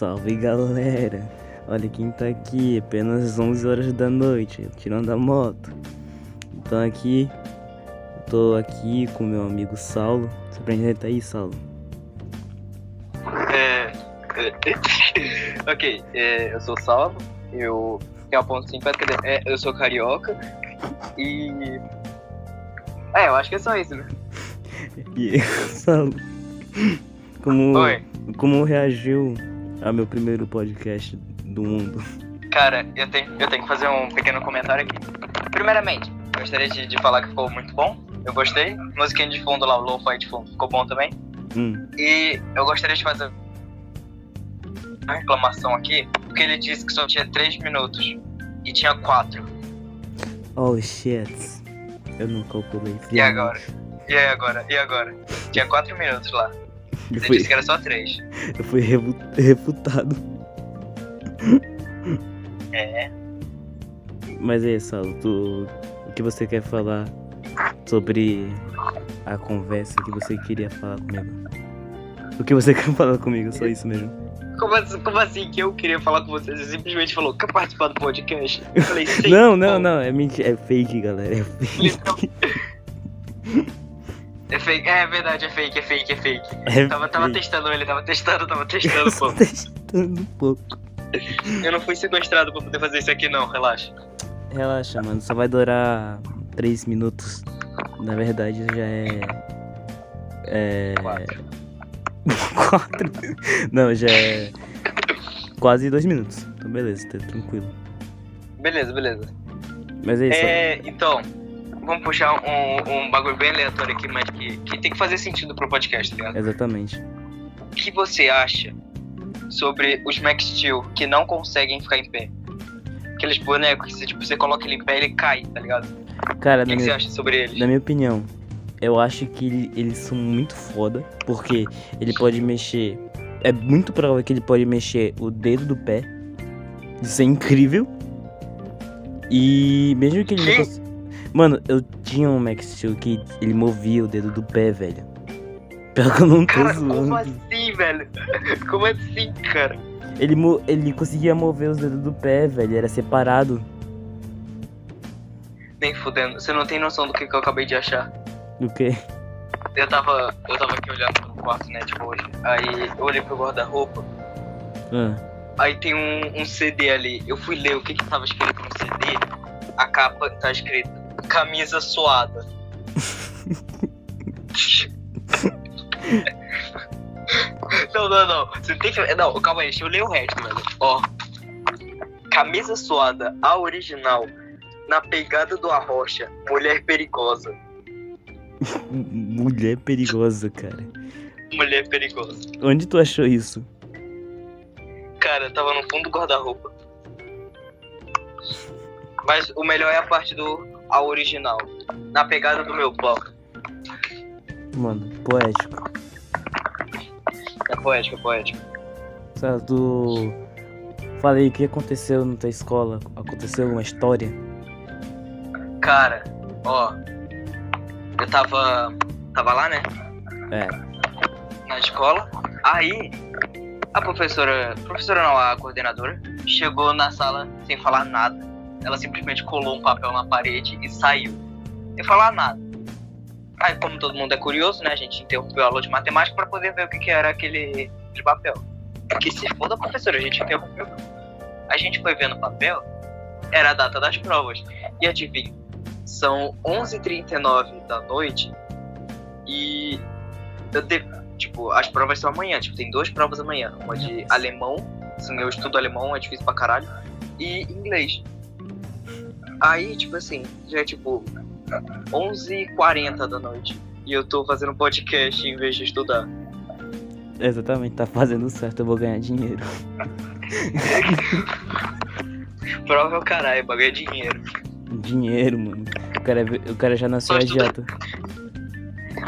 Salve galera! Olha quem tá aqui, apenas 11 horas da noite, tirando a moto. Então aqui, tô aqui com meu amigo Saulo. Você apresenta aí, Saulo? É. ok, é, eu sou o Saulo, eu tenho a ponto 50, é, eu sou carioca e. É, eu acho que é só isso, né? E Saulo, como, Oi. como reagiu ao meu primeiro podcast do mundo? Cara, eu tenho, eu tenho que fazer um pequeno comentário aqui. Primeiramente, gostaria de, de falar que ficou muito bom. Eu gostei. Musiquinha de fundo lá, o lo-fi de fundo, ficou bom também. Hum, E eu gostaria de fazer uma reclamação aqui, porque ele disse que só tinha 3 minutos e tinha 4. oh shit. Eu não calculei. E agora? E agora? E agora? Tinha 4 minutos lá. Eu Ele fui, disse que era só 3. eu fui refutado. É. Mas aí, Saulo, tu, o que você quer falar sobre a conversa que você queria falar comigo? O que você quer falar comigo? Só isso mesmo. Como assim, como assim que eu queria falar com vocês? Você simplesmente falou, quer participar do podcast? Eu falei, sim. Não, não, não, é mentira, é fake, galera. É fake. É fake, é verdade, é fake, é fake, é fake. É Tava, tava fake. testando ele, tava testando, tava testando, só pô. testando um pouco. Eu não fui sequestrado pra poder fazer isso aqui não, relaxa. Relaxa, mano, só vai durar 3 minutos. Na verdade, já é. É. Quatro. 4. Não, já é. Quase 2 minutos. Então, beleza, tá tranquilo. Beleza, beleza. Mas é isso. É, então, vamos puxar um, um bagulho bem aleatório aqui, mas que, que tem que fazer sentido pro podcast, tá ligado? Exatamente. O que você acha sobre os Max Steel que não conseguem ficar em pé? Aqueles bonecos que você, tipo, você coloca ele em pé e ele cai, tá ligado? Cara, O que, que você minha, acha sobre eles? na minha opinião, eu acho que ele- eles são muito foda. Porque ele pode mexer. É muito provável que ele pode mexer o dedo do pé. Isso é incrível. E mesmo que ele não Que? Mano, eu tinha um Max Steel que ele movia o dedo do pé, velho. Pior que eu não tô Cara, como zoando. assim, velho? Como assim, cara? Ele, mo- ele conseguia mover os dedos do pé, velho. Era separado. Nem fudendo. Você não tem noção do que, que eu acabei de achar. Do que? Eu tava, eu tava aqui olhando pro quarto, né, tipo, hoje. Aí eu olhei pro guarda-roupa. Ah, Aí tem um, um CD ali. Eu fui ler o que que tava escrito no CD. A capa tá escrito camisa suada. não, não, não. Você tem que. Não, calma aí, deixa eu ler o resto, velho. Ó. Camisa suada, a original. Na pegada do Arrocha, mulher perigosa. mulher perigosa, cara. Mulher perigosa. Onde tu achou isso? Cara, tava no fundo do guarda-roupa. Mas o melhor é a parte do a original. Na pegada do meu bloco. Mano, poético. É poético, é poético. Sabe, tu. Falei, o que aconteceu na tua escola? Aconteceu uma história? Cara, ó. Eu tava. Tava lá, né? É. Na escola. Aí, a professora. Professora não, a coordenadora, chegou na sala sem falar nada. Ela simplesmente colou um papel na parede e saiu. Sem falar nada. Aí, como todo mundo é curioso, né? A gente interrompeu a aula de matemática pra poder ver o que, que era aquele, aquele papel. Porque se for da professora, a gente interrompeu. A gente foi vendo o papel, era a data das provas. E adivinha, são 11h39 da noite e eu devo, tipo, as provas são amanhã, tipo, tem duas provas amanhã. Uma de alemão, assim, eu estudo alemão, é difícil pra caralho, e inglês. Aí, tipo assim, já é tipo 11h40 da noite. E eu tô fazendo podcast em vez de estudar. Exatamente, tá fazendo certo, eu vou ganhar dinheiro. Prova é o caralho, bagulho é dinheiro. Dinheiro, mano. O cara, é- o cara já nasceu Só estuda- agiota.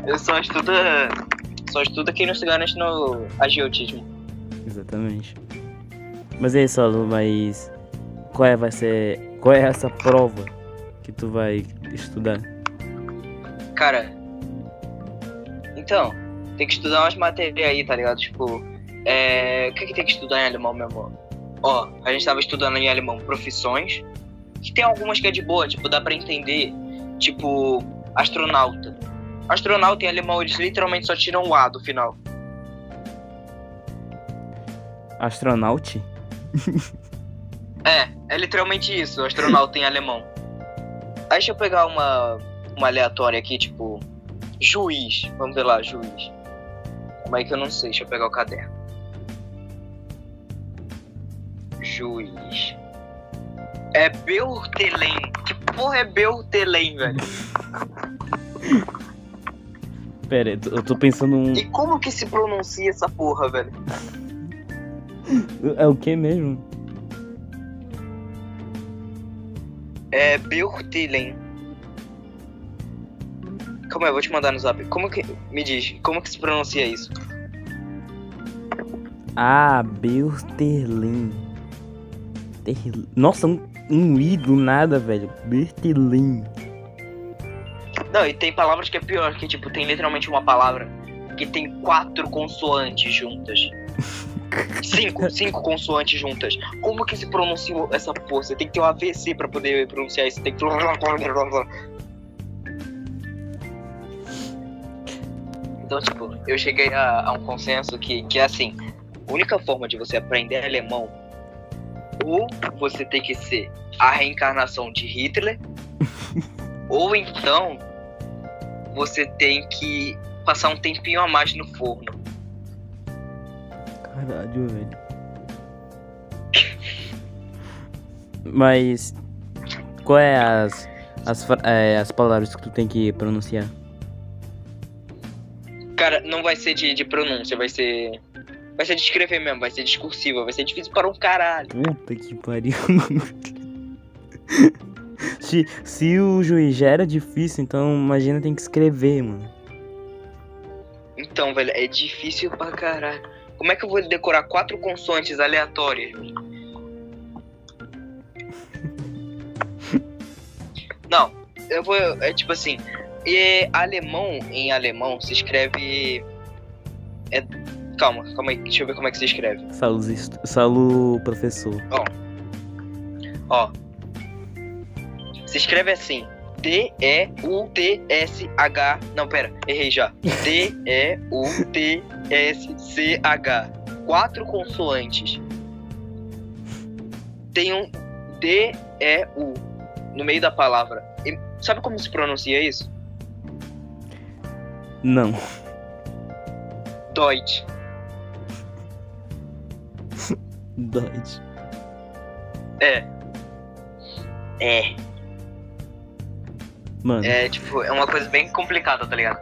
Eu só estudo. Só estudo quem não se garante no agiotismo. Exatamente. Mas é isso, Saulo, mas. Qual é, vai ser. Qual é essa prova que tu vai estudar? Cara. Então, tem que estudar umas matérias aí, tá ligado? Tipo, É, o que, que tem que estudar em alemão, meu amor? Ó, a gente tava estudando em alemão profissões, que tem algumas que é de boa, tipo, dá pra entender, tipo, astronauta. Astronauta em alemão, eles literalmente só tiram o A do final. Astronaute? É, é literalmente isso, astronauta em alemão. Aí deixa eu pegar uma, uma aleatória aqui, tipo, juiz. Vamos ver lá, juiz. Como é que eu não sei? Deixa eu pegar o caderno. Juiz. É Beurtelen. Que porra é Beurtelen, velho? Pera, eu tô pensando um. E como que se pronuncia essa porra, velho? É o que mesmo? É. Calma aí, eu vou te mandar no zap. Como que. Me diz, como que se pronuncia isso? Ah. Ter- Nossa, um, um I do nada, velho. Bertelin. Não, e tem palavras que é pior, que tipo, tem literalmente uma palavra que tem quatro consoantes juntas. Cinco, cinco consoantes juntas. Como que se pronuncia essa porra? Você tem que ter um AVC pra poder pronunciar isso. Tem que. Então, tipo, eu cheguei a, a um consenso que, que é assim: a única forma de você aprender alemão, ou você tem que ser a reencarnação de Hitler, ou então você tem que passar um tempinho a mais no forno. Caralho, velho. Mas. Qual é as. As, é, as palavras que tu tem que pronunciar? Cara, não vai ser de, de pronúncia, vai ser. Vai ser de escrever mesmo, vai ser discursiva, vai ser difícil para um caralho. Puta que pariu. se, se o juiz já era difícil, então imagina tem que escrever, mano. Então, velho, é difícil pra caralho. Como é que eu vou decorar quatro consoantes aleatórias? Não, eu vou. É tipo assim. E alemão, em alemão, se escreve. É, calma, calma aí, deixa eu ver como é que se escreve. Salu, est- Salu professor. Ó. Se escreve assim. D-E-U-T-S-H. Não, pera, errei já. D-E-U-T-S-C-H. Quatro consoantes. Tem um D-E-U no meio da palavra. E sabe como se pronuncia isso? Não. Deutsch. Dodge. É. É. Mano, É, tipo, é uma coisa bem complicada, tá ligado?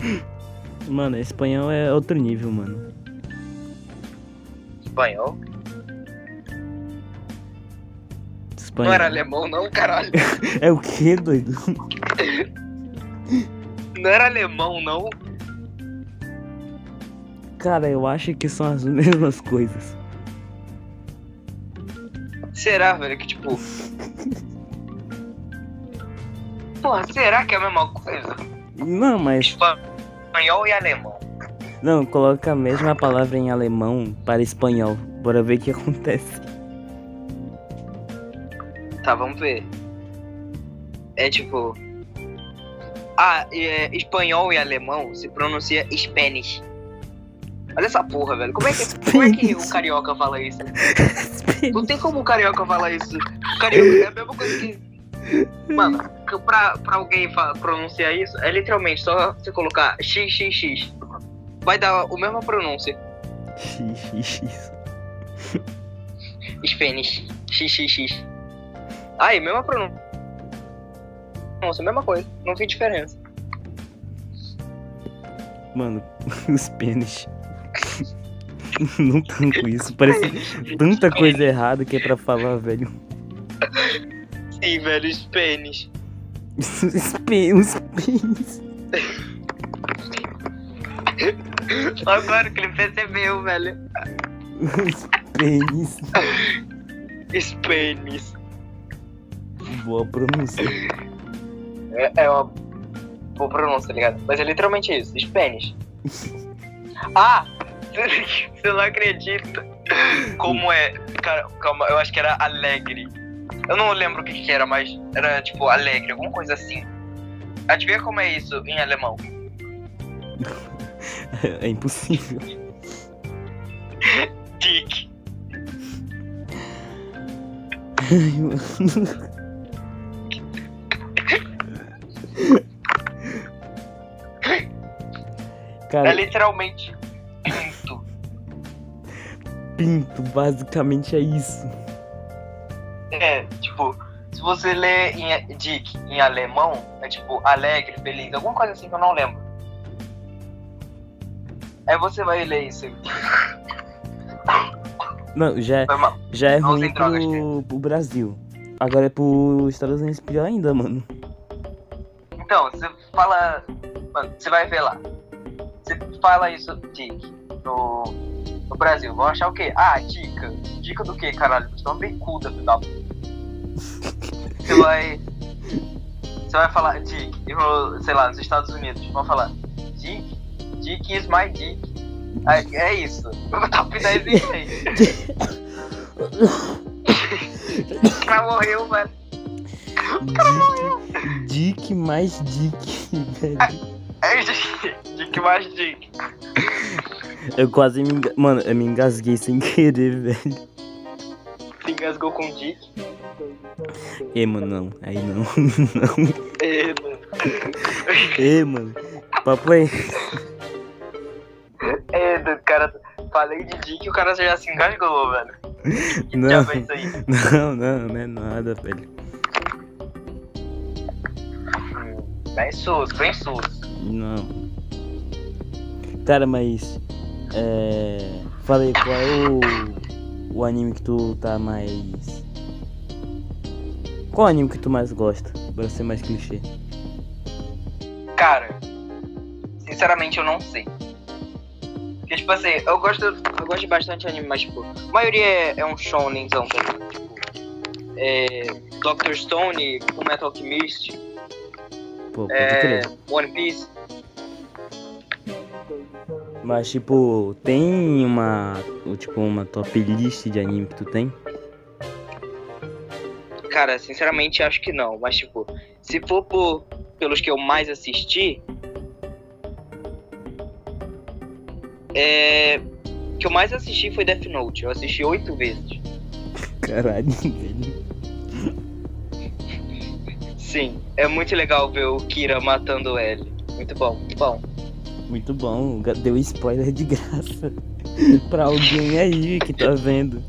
mano, espanhol é outro nível, mano. Espanhol. Espanhol. Não era alemão, não, caralho. É o que, doido? Não era alemão, não. Cara, eu acho que são as mesmas coisas. Será, velho, que tipo. Porra, será que é a mesma coisa? Não, mas. Espanhol e alemão. Não, coloca a mesma palavra em alemão para espanhol. Bora ver o que acontece. Tá, vamos ver. É tipo. Ah, é, espanhol e alemão se pronuncia Spanish. Olha essa porra, velho. Como é que, como é que o carioca fala isso? Não tem como o carioca falar isso. O carioca é a mesma coisa que. Mano, pra, pra alguém pronunciar isso, é literalmente só você colocar XXX. Vai dar a mesma pronúncia. XXX. Spanish. XXX. Aí, mesma pronúncia. Nossa, mesma coisa. Não vi diferença. Mano, os pênis. Não tanto isso. Parece tanta coisa errada que é pra falar, velho. Sim, velho. Os pê- os pênis. Agora que ele percebeu, velho. Os pênis. Spanish. Boa pronúncia. É, é uma boa pronúncia, tá ligado? Mas é literalmente isso, Spanish. Ah, Você não acredita como é. Cara, calma, eu acho que era alegre. Eu não lembro o que, que era, mas era tipo alegre, alguma coisa assim. Adivinha como é isso em alemão? É impossível. Dick. Ai, mano. Cara, É literalmente pinto. pinto, basicamente é isso. É, tipo, se você lê em Dick em alemão, é tipo alegre, feliz, alguma coisa assim que eu não lembro. Aí você vai ler isso. Não, já, é- já é Não ruim drogas, pro, pro Brasil. Agora é pro Estados Unidos pior ainda, mano. Então, você fala. Mano, você vai ver lá. Você fala isso, Dick, no, no Brasil. Vão achar o quê? Ah, dica. Dica do quê, caralho? Você é uma bicuda, filho da. Você vai. Você vai falar Dick. E no, sei lá, nos Estados Unidos. Vão falar Dick. Dick is my dick. É, é isso. Top 10 em inglês. O cara morreu, velho. Dick, dick mais dick, velho. É Dick. Dick mais Dick. Eu quase me enga... Mano, eu me engasguei sem querer, velho. Se engasgou com Dick. Ê, mano, não. Aí não. não. É, mano. Ê, mano. Papo é. É, do cara. Falei de Dick e o cara já se engasgou, velho. Não. é isso aí? Não, não, não é nada, velho. Bem sus, bem sus. Não. Cara, mas. É. Falei, qual é o. O anime que tu tá mais. Qual anime que tu mais gosta? Pra ser mais clichê. Cara, sinceramente eu não sei. Porque, tipo assim, eu gosto, eu gosto de bastante anime, mas, tipo, a maioria é, é um shonenzão também. Tipo, é, Doctor Stone, Full Metal Alchemist, Pô, é. One Piece. Mas, tipo, tem uma. Tipo, uma top list de anime que tu tem? Cara, sinceramente acho que não. Mas, tipo, se for por, pelos que eu mais assisti. É. O que eu mais assisti foi Death Note. Eu assisti oito vezes. Caralho, velho. Sim, é muito legal ver o Kira matando o L. Muito bom, muito bom. Muito bom, deu spoiler de graça. pra alguém aí que tá vendo.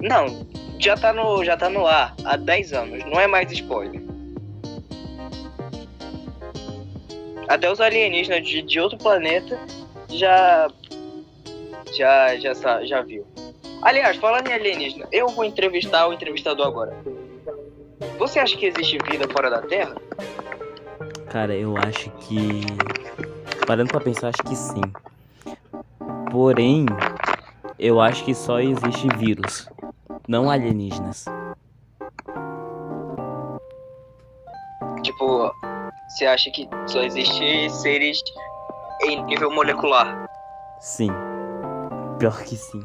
Não, já tá no, já tá no ar há 10 anos, não é mais spoiler. Até os alienígenas de, de outro planeta já já já já viu. Aliás, falando em alienígena, eu vou entrevistar o entrevistador agora. Você acha que existe vida fora da Terra? Cara, eu acho que. Parando pra pensar, acho que sim. Porém, eu acho que só existe vírus, não alienígenas. Tipo, você acha que só existe seres em nível molecular? Sim. Pior que sim.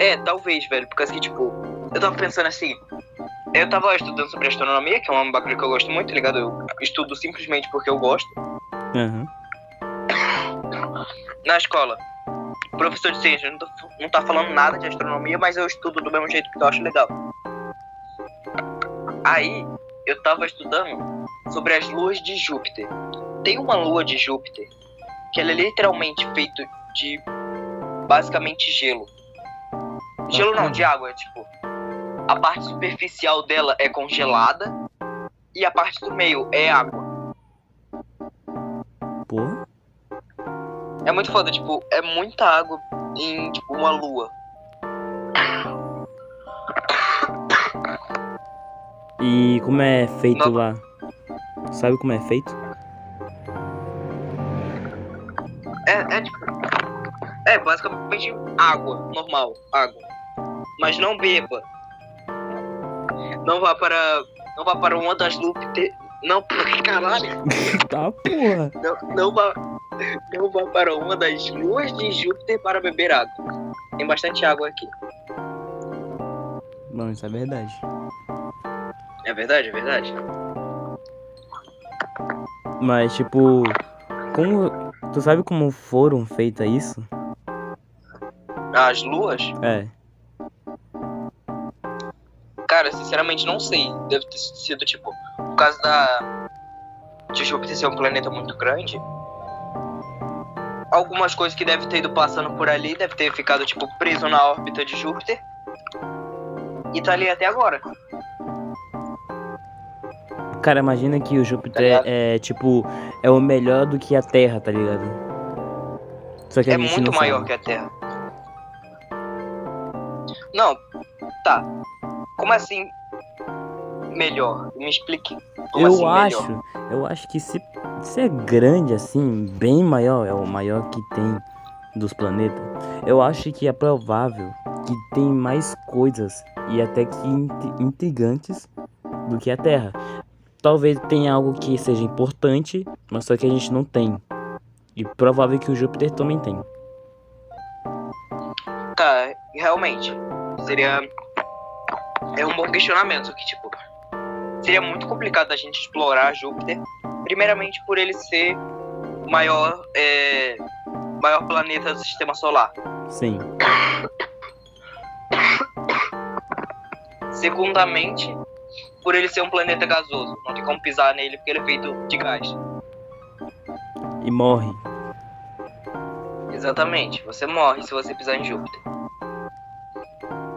É, talvez, velho, porque assim, tipo, eu tava pensando assim, eu tava estudando sobre astronomia, que é um bagulho que eu gosto muito, tá ligado? Eu estudo simplesmente porque eu gosto. Aham. Na escola, o professor de ciência não, tá- não tá falando nada de astronomia, mas eu estudo do mesmo jeito que eu acho legal. Aí, eu tava estudando sobre as luas de Júpiter. Tem uma lua de Júpiter que ela é literalmente feita de basicamente gelo. Gelo não, de água, é tipo. A parte superficial dela é congelada e a parte do meio é água. Pô, É muito foda, tipo, é muita água em tipo uma lua. e como é feito Não. lá? Sabe como é feito? É, é tipo. É basicamente água, normal, água. Mas não beba. Não vá para. Não vá para uma das Júpiter. Não, caralho. tá, porra. Não, não vá. Não vá para uma das luas de Júpiter para beber água. Tem bastante água aqui. Bom, isso é verdade. É verdade, é verdade. Mas, tipo, como. Tu sabe como foram feitas isso? As luas? É. Cara, sinceramente não sei. Deve ter sido tipo, por causa da. de Júpiter ser um planeta muito grande. Algumas coisas que deve ter ido passando por ali, deve ter ficado, tipo, preso na órbita de Júpiter. E tá ali até agora. Cara, imagina que o Tá Júpiter ligado? é, tipo, é o melhor do que a Terra, tá ligado? Só que a É gente muito não maior sabe. que a Terra. Não, tá. Como assim melhor? Me explique. Como eu assim acho, melhor? eu acho que se, se é grande assim, bem maior, é o maior que tem dos planetas, eu acho que é provável que tem mais coisas e até que int- intrigantes do que a Terra. Talvez tenha algo que seja importante, mas só que a gente não tem. E provável que o Júpiter também tem. Tá, realmente. Seria. É um bom questionamento. Que, tipo, seria muito complicado a gente explorar Júpiter. Primeiramente por ele ser o maior, é, maior planeta do sistema solar. Sim. Segundamente, por ele ser um planeta gasoso. Não tem como pisar nele porque ele é feito de gás. E morre. Exatamente, você morre se você pisar em Júpiter.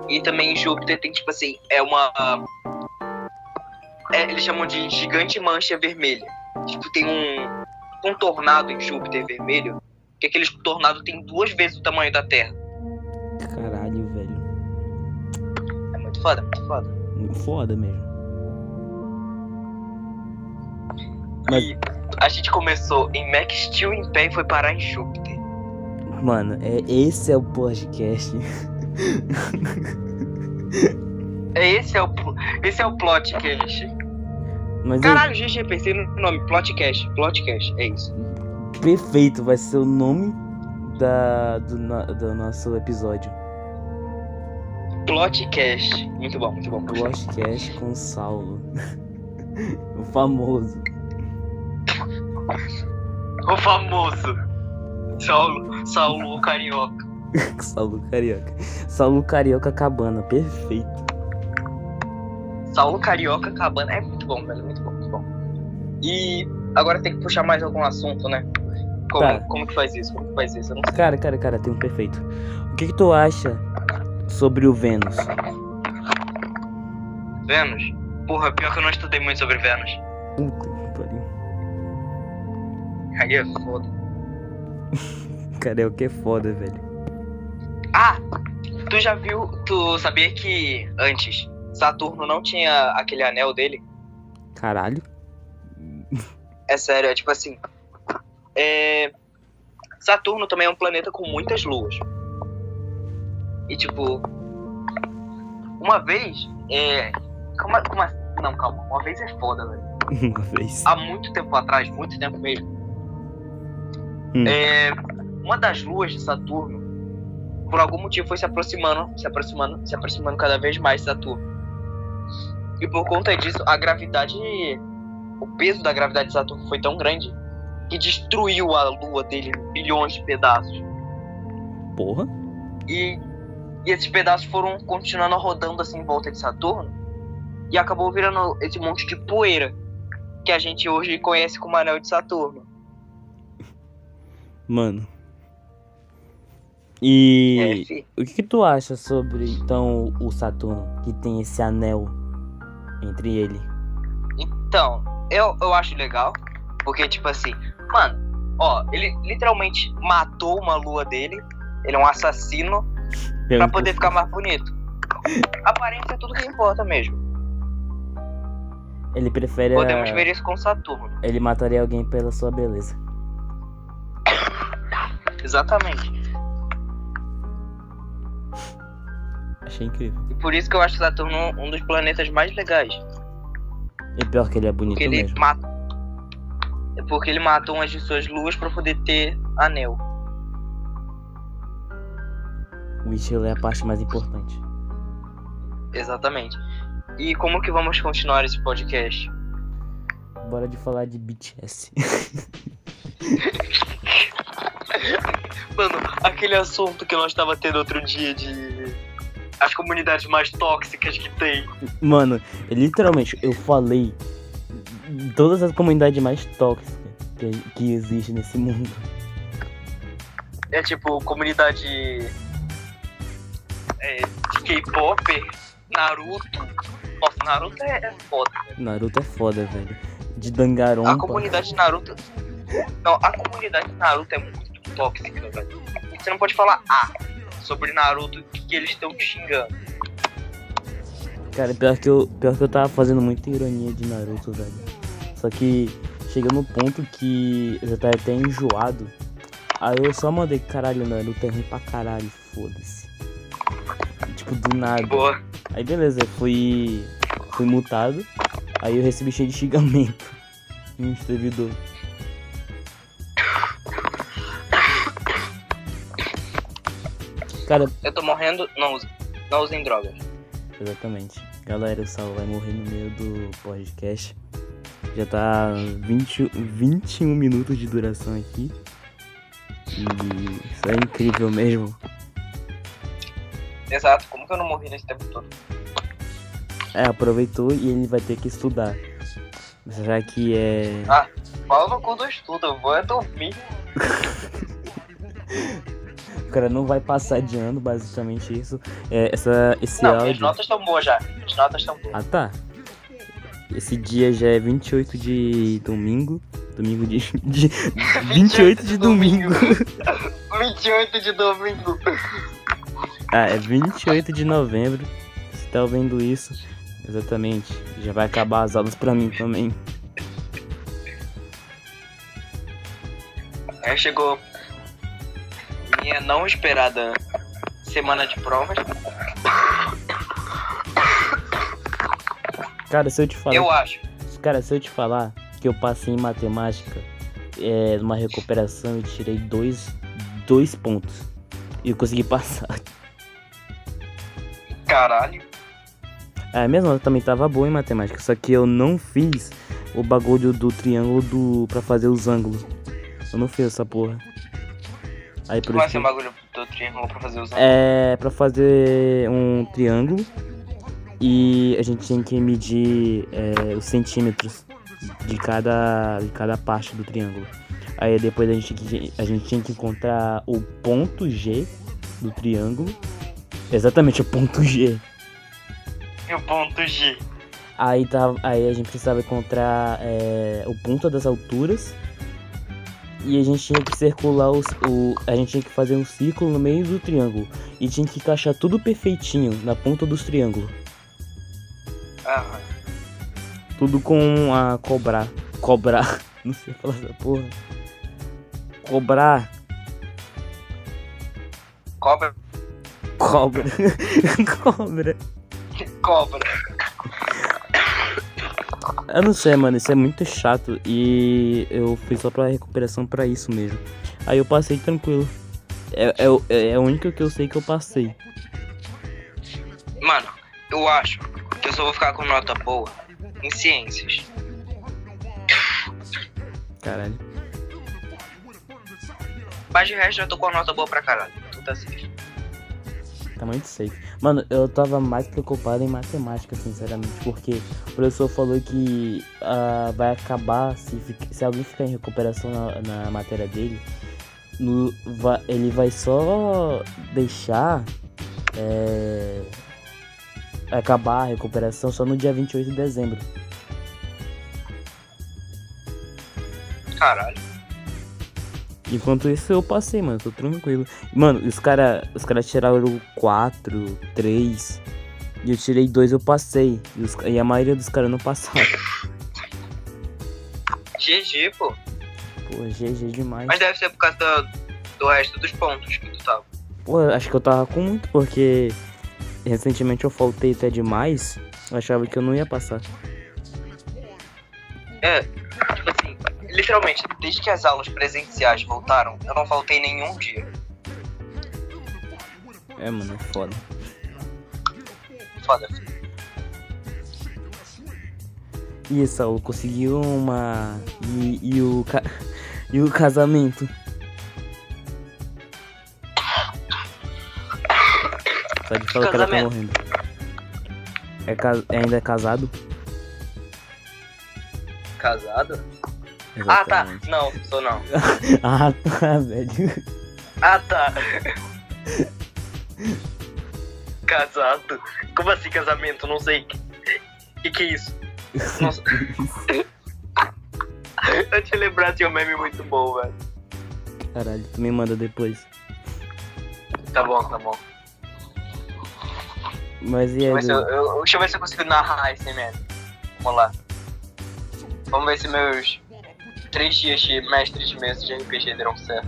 E também Júpiter tem tipo assim, é uma. é, eles chamam de gigante mancha vermelha. Tipo, tem um, um tornado em Júpiter vermelho, que aquele tornado tem duas vezes o tamanho da Terra. Caralho, velho. É muito foda, muito foda. Foda mesmo. Mas- E a gente começou em Max Steel em pé e foi parar em Júpiter. Mano, é, esse é o podcast. É, Esse é o, esse é o plotcast. Mas Caralho, GG, pensei no nome, plotcast, plotcast, é isso. perfeito, vai ser o nome da, do, do nosso episódio. Plotcast. Muito bom, muito bom. Watchcast com Saulo. o famoso. O famoso Saulo, Saulo o Carioca. Saulo Carioca. Saulo Carioca Cabana, perfeito. Saulo Carioca Cabana. É muito bom, velho. Muito bom, muito bom. E agora tem que puxar mais algum assunto, né? Como, Tá. como que faz isso? Como que faz isso? Cara, cara, cara, tem um perfeito. O que, que tu acha sobre o Vênus? Vênus? Porra, pior que eu não estudei muito sobre Vênus. Puta que pariu. Aí é foda. Carioca é foda, velho. Ah! Tu já viu. Tu sabia que antes Saturno não tinha aquele anel dele? Caralho. É sério, é tipo assim. É... Saturno também é um planeta com muitas luas. E tipo. Uma vez. É. Como, como é- Não, calma. Uma vez é foda, velho. Uma vez. Há muito tempo atrás, muito tempo mesmo. Hum. É. Uma das luas de Saturno, por algum motivo, foi se aproximando, se aproximando, se aproximando cada vez mais de Saturno. E por conta disso, a gravidade. O peso da gravidade de Saturno foi tão grande que destruiu a lua dele em bilhões de pedaços. Porra. E, e esses pedaços foram continuando rodando assim em volta de Saturno. E acabou virando esse monte de poeira que a gente hoje conhece como anel de Saturno. Mano. E É, o que, que tu acha sobre então o Saturno que tem esse anel entre ele? Então, eu, eu acho legal, porque, tipo assim, mano, ó, ele literalmente matou uma lua dele, ele é um assassino, pra poder ficar mais bonito. Aparência é tudo que importa mesmo. Ele prefere. Podemos a- ver isso com Saturno. Ele mataria alguém pela sua beleza. Exatamente. Achei incrível. E por isso que eu acho Saturno um dos planetas mais legais. E pior que ele é bonito Porque ele mesmo. mata. É porque ele matou umas de suas luas pra poder ter anel. O estilo é a parte mais importante. Exatamente. E como que vamos continuar esse podcast? Bora de falar de BTS. Mano, aquele assunto que nós tava tendo outro dia de as comunidades mais tóxicas que tem. Mano, literalmente, eu falei todas as comunidades mais tóxicas que, que existe nesse mundo. É tipo, comunidade é, de K-pop, Naruto. Nossa, Naruto é, é foda. Naruto é foda, velho. De Dangarompa. A comunidade de Naruto. Não, a comunidade de Naruto é muito tóxica, velho. Você não pode falar A sobre Naruto que eles estão te xingando. Cara, pior que, eu, pior que eu tava fazendo muita ironia de Naruto, velho. Só que chega no ponto que eu já tava até enjoado. Aí eu só mandei, caralho, Naruto é ruim pra caralho, foda-se. Tipo, do nada. Boa. Aí beleza, fui. fui multado. Aí eu recebi cheio de xingamento um servidor. Cara, Eu tô morrendo, não usem. Não usem drogas. exatamente. Galera, o Sal vai morrer no meio do podcast. Já tá 20, 21 minutos de duração aqui. E isso é incrível mesmo. Exato, como que eu não morri nesse tempo todo? É, aproveitou e ele vai ter que estudar. Já que é. Fala no cu do estudo, eu vou é dormir. O cara não vai passar de ano, basicamente isso. É, essa, esse Não, áudio. notas estão boas já. Minhas notas estão boas. Ah tá. Esse dia já é 28 de domingo. Domingo de. de 28 de domingo. 28 de domingo. ah, é 28 de novembro. Você tá ouvindo isso? Exatamente. Já vai acabar as aulas pra mim também. Aí chegou minha não esperada semana de provas. Cara, se eu te falar. Eu acho. Cara, se eu te falar que eu passei em matemática é, numa recuperação e tirei dois, dois pontos. E eu consegui passar. Caralho. É, mesmo eu também tava boa em matemática, só que eu não fiz o bagulho do triângulo do para fazer os ângulos. Eu não fiz essa porra. Aí por Como é isso esse que- bagulho do triângulo pra fazer os é para fazer um triângulo e a gente tinha que medir é, os centímetros de cada de cada parte do triângulo. Aí depois a gente tinha que- a gente tinha que encontrar o ponto G do triângulo. Exatamente o ponto G. E o ponto G. Aí, tava, aí a gente precisava encontrar é, o ponto das alturas. E a gente tinha que circular os, o. A gente tinha que fazer um círculo no meio do triângulo. E tinha que encaixar tudo perfeitinho na ponta dos triângulos. Aham. Tudo com a cobrar. Cobrar. Não sei falar essa porra. Cobrar. Cobra. Cobra. Cobra. Cobra. Eu não sei, mano, isso é muito chato e eu fui só pra recuperação pra isso mesmo. Aí eu passei tranquilo. É, é, é a única que eu sei que eu passei. Mano, eu acho que eu só vou ficar com nota boa em ciências. Caralho. Mas de resto eu tô com nota boa pra caralho. Tudo tá safe. Tá muito safe. Mano, eu tava mais preocupado em matemática, sinceramente, porque o professor falou que ah, vai acabar se, se alguém ficar em recuperação na, na matéria dele. no- va- ele vai só deixar é, acabar a recuperação só no dia 28 de dezembro. Caralho. Enquanto isso eu passei, mano, tô tranquilo. Mano, os cara, os cara tiraram 4, 3. E eu tirei 2, eu passei. E, os- e a maioria dos caras não passaram. GG, pô. Pô, GG demais. Mas deve ser por causa do, do resto dos pontos que tu tava. Pô, acho que eu tava com muito, porque recentemente eu faltei até demais. Eu achava que eu não ia passar. É, Literalmente, desde que as aulas presenciais voltaram, eu não faltei nenhum dia. É, mano, é foda. Foda. E Saulo, conseguiu uma. E, e o. Ca... E o casamento? Só de falar que ela tá morrendo. É, ca- é ainda é casado? Casado? Ah, tá. Exatamente. Não, sou não. Ah, tá, velho. Ah, tá. Casado? Como assim casamento? Não sei. O que, que é isso? Nossa. eu te lembrar de um meme muito bom, velho. Caralho, tu me manda depois. Tá bom, tá bom. Mas e Deixa aí, se eu, eu- deixa eu ver se eu consigo narrar esse meme. Vamos lá. Vamos ver se meus três dias de mestre de mesa de RPG deram certo.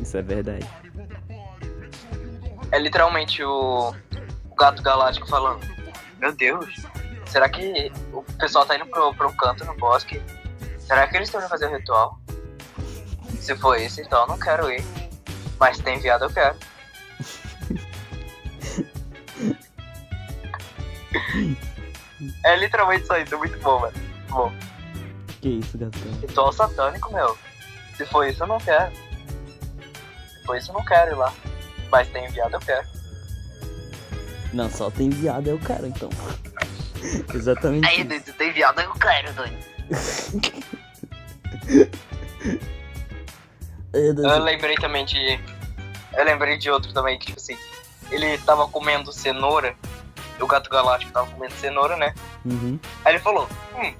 isso é verdade. É literalmente o, o gato galáctico falando. Meu Deus, será que o pessoal tá indo pro, pro canto no bosque? Será que eles estão indo fazer o ritual? Se for isso, então eu não quero ir. Mas se tem viado, eu quero. é literalmente só isso, é muito bom, velho. Muito bom. Que isso, gatão? Ritual satânico, meu. Se for isso, eu não quero. Se for isso, eu não quero ir lá. Mas tem viado, eu quero. Não, só tem viado, é o cara, então. Exatamente. Aí, doido, tem viado, eu quero, doido. Eu lembrei também de. Eu lembrei de outro também, que tipo assim, ele tava comendo cenoura, o gato galáctico tava comendo cenoura, né? Uhum. Aí ele falou, hum.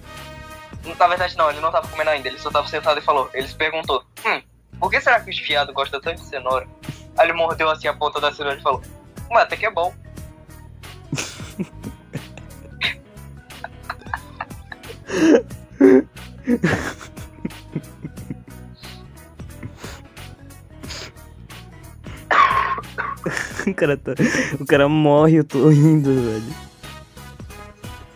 Na verdade não, ele não tava comendo ainda, ele só tava sentado e falou, ele se perguntou, hum, por que será que os fiados gostam tanto de cenoura? Aí ele mordeu assim a ponta da cenoura e falou, mas até que é bom. O cara, tá... o cara morre, eu tô rindo, velho.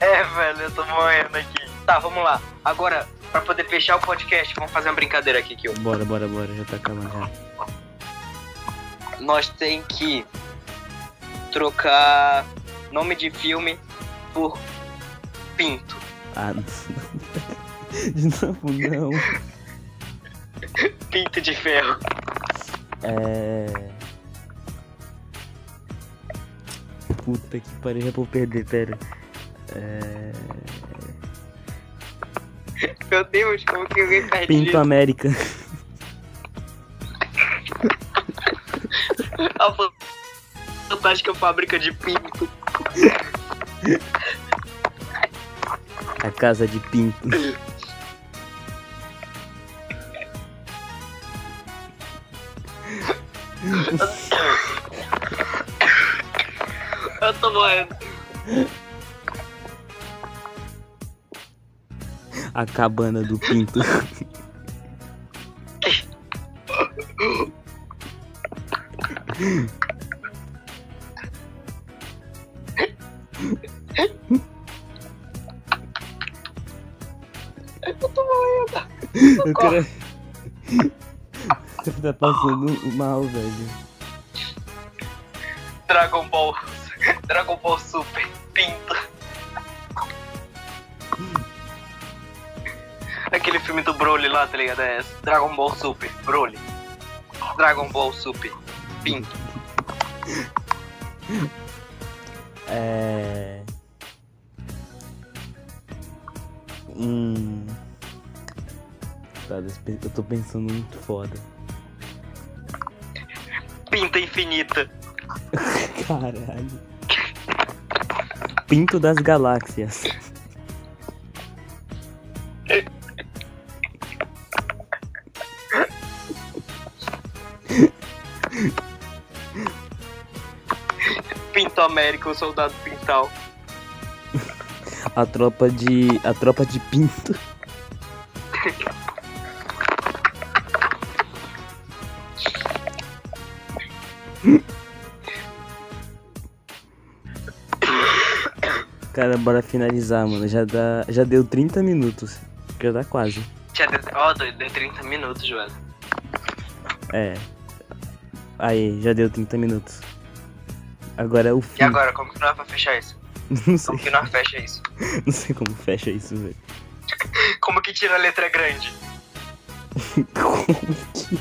É, velho, eu tô morrendo aqui. Tá, vamos lá. Agora, pra poder fechar o podcast, vamos fazer uma brincadeira aqui, que eu Bora, bora, bora, já tá acabando já. nós tem que trocar nome de filme por pinto. Ah, não. De novo, não. Pinto de ferro. É. Puta que pariu, já vou perder, pera. É. Meu Deus, como que alguém perde Pinto isso? América. A fa- fantástica fábrica de pinto. A casa de pinto. Eu tô morrendo. A cabana do pinto. Eu tô morrendo. O cara. O cara tá passando mal, velho. Lá, tá ligado? É Dragon Ball Super. Broly. Dragon Ball Super. Pinto. É. Hum. Tá, eu tô pensando muito foda. Pinta infinita. Caralho. Pinto das galáxias. América, o soldado Pintal. A tropa de. A tropa de pinto. Cara, bora finalizar, mano. Já dá. Já deu 30 minutos. Já dá quase. Já deu, ó, deu, deu 30 minutos, velho. É. Aí, já deu 30 minutos. Agora é o fim. E agora, como que nós vamos fechar isso? Não sei, Como que nós fecha isso? não sei como fecha isso, velho. Como que tira a letra grande? Como que...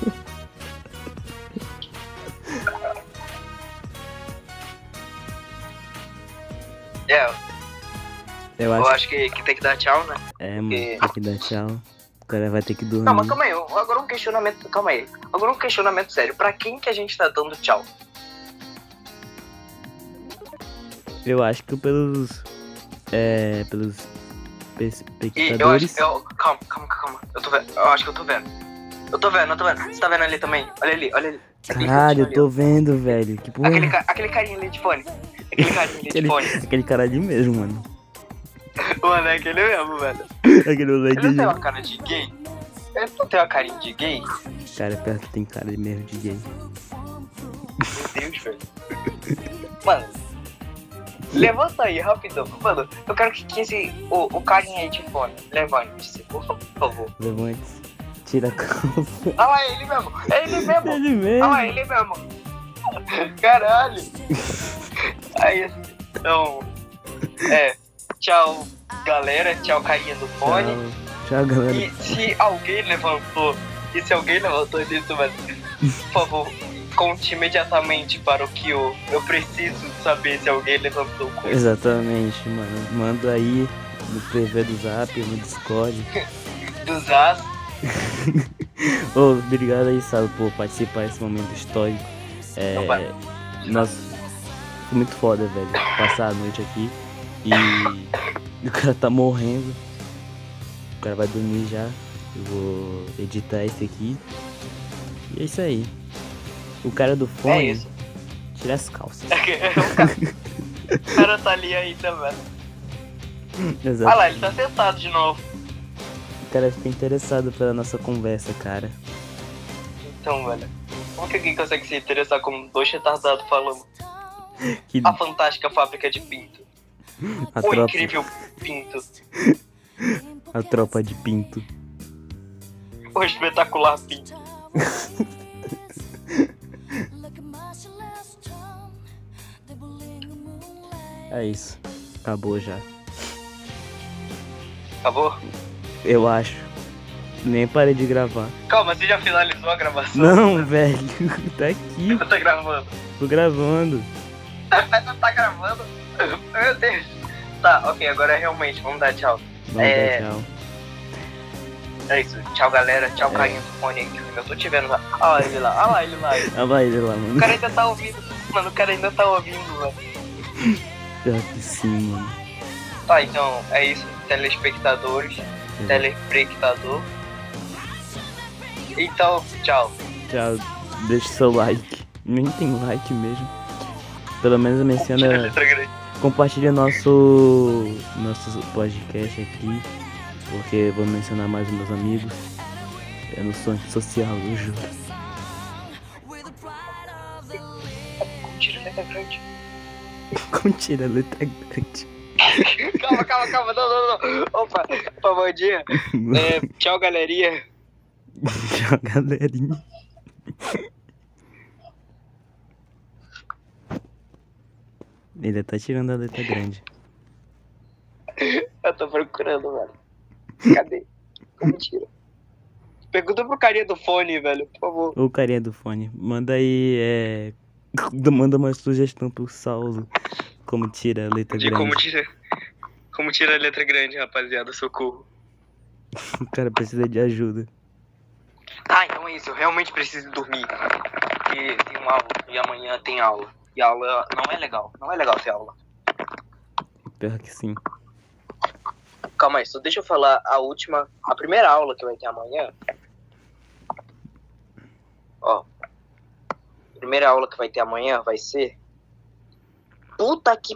É, Eu eu acho acho que, que tem que dar tchau, né? É, mano, tem que dar tchau. O cara vai ter que dormir. Não, mas calma aí, agora um questionamento, calma aí. Agora um questionamento sério. Pra quem que a gente tá dando tchau? Eu acho que pelos. É. Pelos. E eu acho eu, calma, calma, calma. Eu tô vendo. Eu acho que eu tô vendo. Eu tô vendo, eu tô vendo. Você tá vendo ali também? Olha ali, olha ali. Caralho, eu ali, tô vendo, velho. Que porra. Aquele, ca- aquele carinha ali de fone. Aquele carinha ali de Aquele, fone. aquele cara ali mesmo, mano. Mano, é aquele mesmo, velho. Aquele moleque Ele não tem uma cara de gay? Ele não tem uma carinha de gay? Cara, pior que tem cara de mesmo de gay. Meu Deus, velho. Mano. Levanta aí, rapidão. Mano, eu quero que, que esse. O, o carinha aí de fone. Levante-se, por favor. Levante. Tira a calça. Ah lá, ele mesmo. É ele mesmo. Ele Ah mesmo. lá, ele mesmo. Caralho. Aí, então. É. Tchau, galera. Tchau, carinha do fone. Tchau, tchau, galera. E se alguém levantou, e se alguém levantou disso, mano, por favor, conte imediatamente para o que eu, preciso saber se alguém levantou coisa. Exatamente, mano. Manda aí no PV do Zap, no Discord. Dos as. Ô, obrigado aí, Salo, por participar desse momento histórico. É. Nossa, foi muito foda, velho. Passar a noite aqui. E o cara tá morrendo. O cara vai dormir já. Eu vou editar esse aqui. E é isso aí. O cara do É fone, isso. tira as calças. o, cara, o cara tá ali ainda, velho. Exato. Ah lá, ele tá sentado de novo. O cara fica interessado pela nossa conversa, cara. Então, velho. Como que alguém consegue se interessar como dois retardados falando? Que A fantástica fábrica de pinto. a O tropa, incrível pinto. a tropa de pinto. O espetacular pinto. É isso. Acabou já. Acabou? Eu acho. Nem parei de gravar. Calma, você já finalizou a gravação? Não, velho. Tá aqui. Você tá gravando. Tô gravando. Ainda tá gravando? Meu Deus. Tá, ok, agora é realmente, vamos dar tchau. Vamos É. dar tchau. É isso, tchau galera, tchau É. carinha do fone aí, eu tô te vendo lá. Olha lá ele lá, olha lá ele lá. Ah, vai ele lá, O mano. cara ainda tá ouvindo, mano, o cara ainda tá ouvindo, mano. Pior que sim, mano. Tá, então, é isso, telespectadores, É. telespectador. Então, tchau. Tchau. Deixa seu like. Nem tem like mesmo. Pelo menos a. Compartilha nosso. Nosso podcast aqui. Porque vou mencionar mais os meus amigos. Eu não sou antissocial, eu juro. Tira a letra grande. Como tira a letra grande? Calma, calma, calma, não, não, não. Opa, opa, bom dia. É, tchau, galerinha. Tchau, galerinha. Ele tá tirando a letra grande. Eu tô procurando, velho. Cadê? Como tira? Pergunta pro carinha do fone, velho, por favor. Ô carinha do fone, manda aí, é. Manda uma sugestão pro Saulo. Como tira a letra De grande. como tira. Como tira a letra grande, rapaziada, socorro. O cara precisa de ajuda. Ah, então é isso, eu realmente preciso dormir. E tem uma aula, e amanhã tem aula. E a aula não é legal, não é legal ter aula. Pior que sim. Calma aí, só deixa eu falar a última, a primeira aula que vai ter amanhã. Ó. Primeira aula que vai ter amanhã vai ser. Puta que